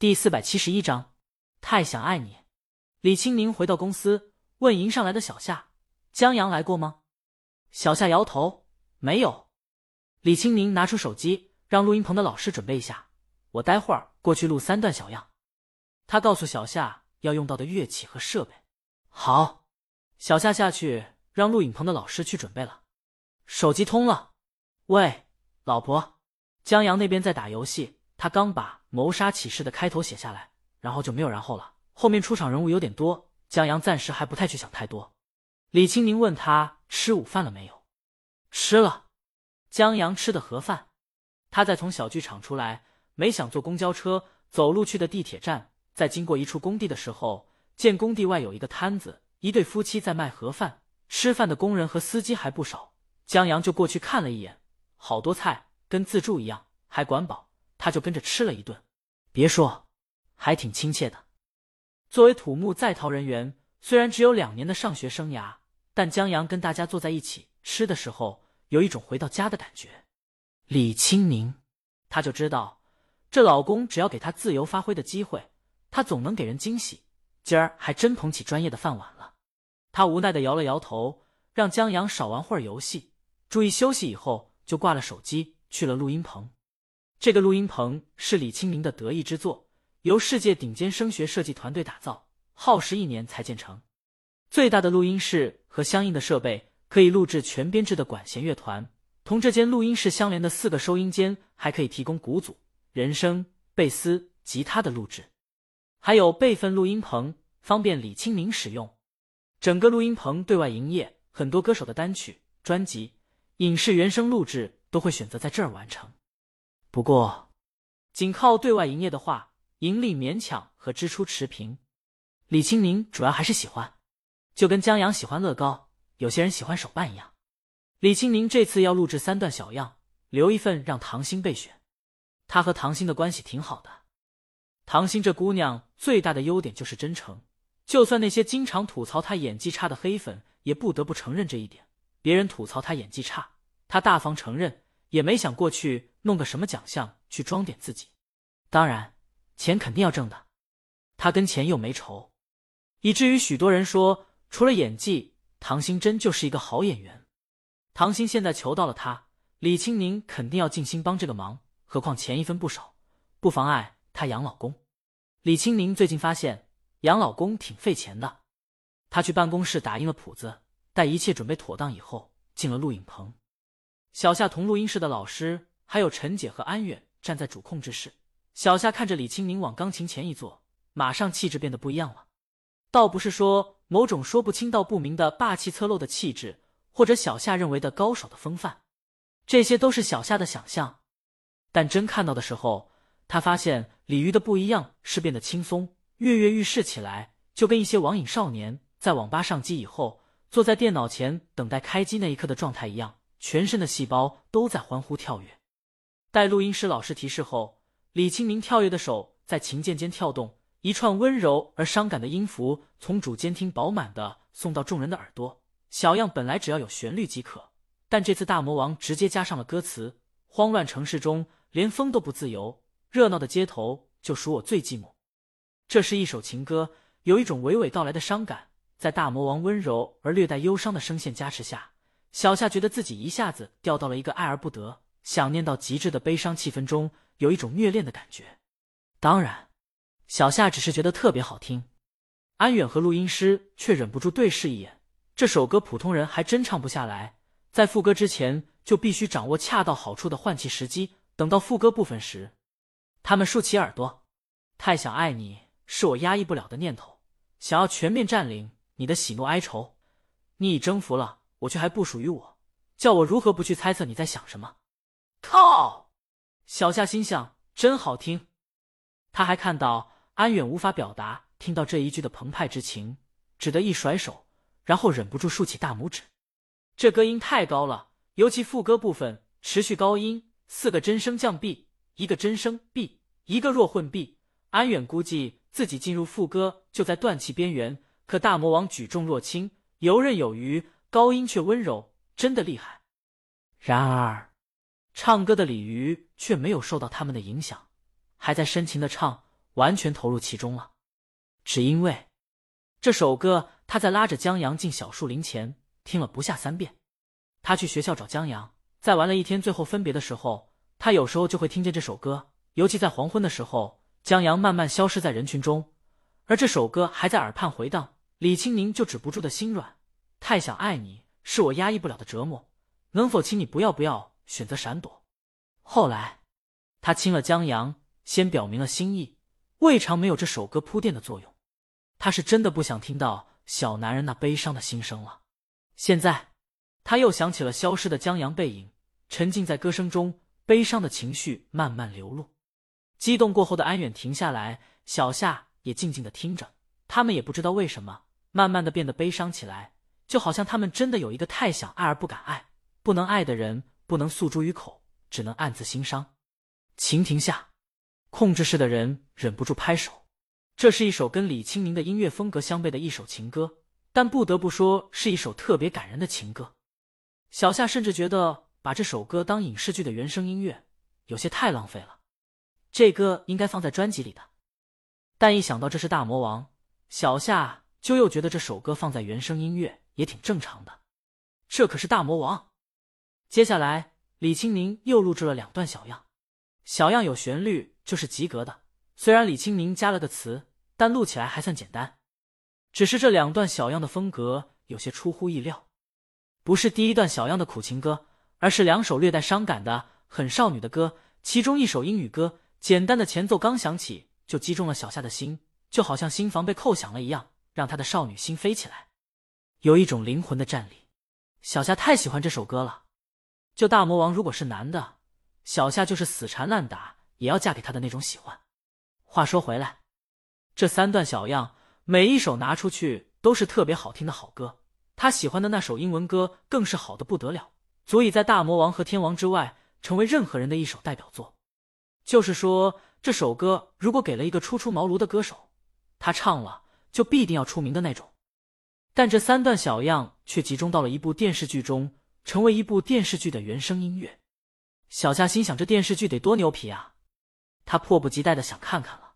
第四百七十一章，太想爱你。李青宁回到公司，问迎上来的小夏：“江阳来过吗？”小夏摇头：“没有。”李青宁拿出手机，让录音棚的老师准备一下，我待会儿过去录三段小样。他告诉小夏要用到的乐器和设备。好，小夏下去让录影棚的老师去准备了。手机通了，喂，老婆，江阳那边在打游戏，他刚把《谋杀启示》的开头写下来，然后就没有然后了。后面出场人物有点多，江阳暂时还不太去想太多。李青宁问他吃午饭了没有？吃了。江阳吃的盒饭。他在从小剧场出来，没想坐公交车，走路去的地铁站。在经过一处工地的时候，见工地外有一个摊子，一对夫妻在卖盒饭。吃饭的工人和司机还不少。江阳就过去看了一眼，好多菜，跟自助一样，还管饱。他就跟着吃了一顿。别说，还挺亲切的。作为土木在逃人员，虽然只有两年的上学生涯，但江阳跟大家坐在一起吃的时候，有一种回到家的感觉。李青宁，他就知道，这老公只要给他自由发挥的机会，他总能给人惊喜。今儿还真捧起专业的饭碗了。他无奈的摇了摇头，让江阳少玩会儿游戏，注意休息。以后就挂了手机，去了录音棚。这个录音棚是李清明的得意之作。由世界顶尖声学设计团队打造，耗时一年才建成。最大的录音室和相应的设备，可以录制全编制的管弦乐团。同这间录音室相连的四个收音间，还可以提供鼓组、人声、贝斯、吉他的录制。还有备份录音棚，方便李清明使用。整个录音棚对外营业，很多歌手的单曲、专辑、影视原声录制都会选择在这儿完成。不过，仅靠对外营业的话，盈利勉强和支出持平，李青宁主要还是喜欢，就跟江阳喜欢乐高，有些人喜欢手办一样。李青宁这次要录制三段小样，留一份让唐鑫备选。他和唐鑫的关系挺好的。唐鑫这姑娘最大的优点就是真诚，就算那些经常吐槽她演技差的黑粉，也不得不承认这一点。别人吐槽她演技差，她大方承认，也没想过去弄个什么奖项去装点自己。当然。钱肯定要挣的，他跟钱又没仇，以至于许多人说，除了演技，唐鑫真就是一个好演员。唐鑫现在求到了他，李青宁肯定要尽心帮这个忙，何况钱一分不少，不妨碍他养老公。李青宁最近发现养老公挺费钱的，他去办公室打印了谱子，待一切准备妥当以后，进了录影棚。小夏同录音室的老师还有陈姐和安远站在主控制室。小夏看着李青宁往钢琴前一坐，马上气质变得不一样了。倒不是说某种说不清道不明的霸气侧漏的气质，或者小夏认为的高手的风范，这些都是小夏的想象。但真看到的时候，他发现李鱼的不一样是变得轻松、跃跃欲试起来，就跟一些网瘾少年在网吧上机以后，坐在电脑前等待开机那一刻的状态一样，全身的细胞都在欢呼跳跃。待录音师老师提示后。李清明跳跃的手在琴键间跳动，一串温柔而伤感的音符从主监听饱满的送到众人的耳朵。小样本来只要有旋律即可，但这次大魔王直接加上了歌词。慌乱城市中连风都不自由，热闹的街头就属我最寂寞。这是一首情歌，有一种娓娓道来的伤感，在大魔王温柔而略带忧伤的声线加持下，小夏觉得自己一下子掉到了一个爱而不得、想念到极致的悲伤气氛中。有一种虐恋的感觉，当然，小夏只是觉得特别好听。安远和录音师却忍不住对视一眼。这首歌普通人还真唱不下来，在副歌之前就必须掌握恰到好处的换气时机。等到副歌部分时，他们竖起耳朵。太想爱你是我压抑不了的念头，想要全面占领你的喜怒哀愁。你已征服了我，却还不属于我，叫我如何不去猜测你在想什么？靠！小夏心想：“真好听。”他还看到安远无法表达听到这一句的澎湃之情，只得一甩手，然后忍不住竖起大拇指。这歌音太高了，尤其副歌部分持续高音，四个真声降 B，一个真声 B，一个弱混 B。安远估计自己进入副歌就在断气边缘，可大魔王举重若轻，游刃有余，高音却温柔，真的厉害。然而。唱歌的鲤鱼却没有受到他们的影响，还在深情的唱：“完全投入其中了。只因为这首歌，他在拉着江阳进小树林前听了不下三遍。他去学校找江阳，在玩了一天，最后分别的时候，他有时候就会听见这首歌。尤其在黄昏的时候，江阳慢慢消失在人群中，而这首歌还在耳畔回荡，李青宁就止不住的心软。太想爱你，是我压抑不了的折磨。能否请你不要不要选择闪躲？后来，他亲了江阳，先表明了心意，未尝没有这首歌铺垫的作用。他是真的不想听到小男人那悲伤的心声了。现在，他又想起了消失的江阳背影，沉浸在歌声中，悲伤的情绪慢慢流露。激动过后的安远停下来，小夏也静静的听着。他们也不知道为什么，慢慢的变得悲伤起来，就好像他们真的有一个太想爱而不敢爱、不能爱的人，不能诉诸于口。只能暗自心伤。情亭下，控制室的人忍不住拍手。这是一首跟李清宁的音乐风格相悖的一首情歌，但不得不说是一首特别感人的情歌。小夏甚至觉得把这首歌当影视剧的原声音乐有些太浪费了，这歌应该放在专辑里的。但一想到这是大魔王，小夏就又觉得这首歌放在原声音乐也挺正常的。这可是大魔王。接下来。李青宁又录制了两段小样，小样有旋律就是及格的。虽然李青宁加了个词，但录起来还算简单。只是这两段小样的风格有些出乎意料，不是第一段小样的苦情歌，而是两首略带伤感的很少女的歌。其中一首英语歌，简单的前奏刚响起就击中了小夏的心，就好像心房被扣响了一样，让她的少女心飞起来，有一种灵魂的战力。小夏太喜欢这首歌了。就大魔王如果是男的，小夏就是死缠烂打也要嫁给他的那种喜欢。话说回来，这三段小样每一首拿出去都是特别好听的好歌。他喜欢的那首英文歌更是好的不得了，足以在大魔王和天王之外成为任何人的一首代表作。就是说，这首歌如果给了一个初出茅庐的歌手，他唱了就必定要出名的那种。但这三段小样却集中到了一部电视剧中。成为一部电视剧的原声音乐，小夏心想：这电视剧得多牛皮啊！他迫不及待的想看看了。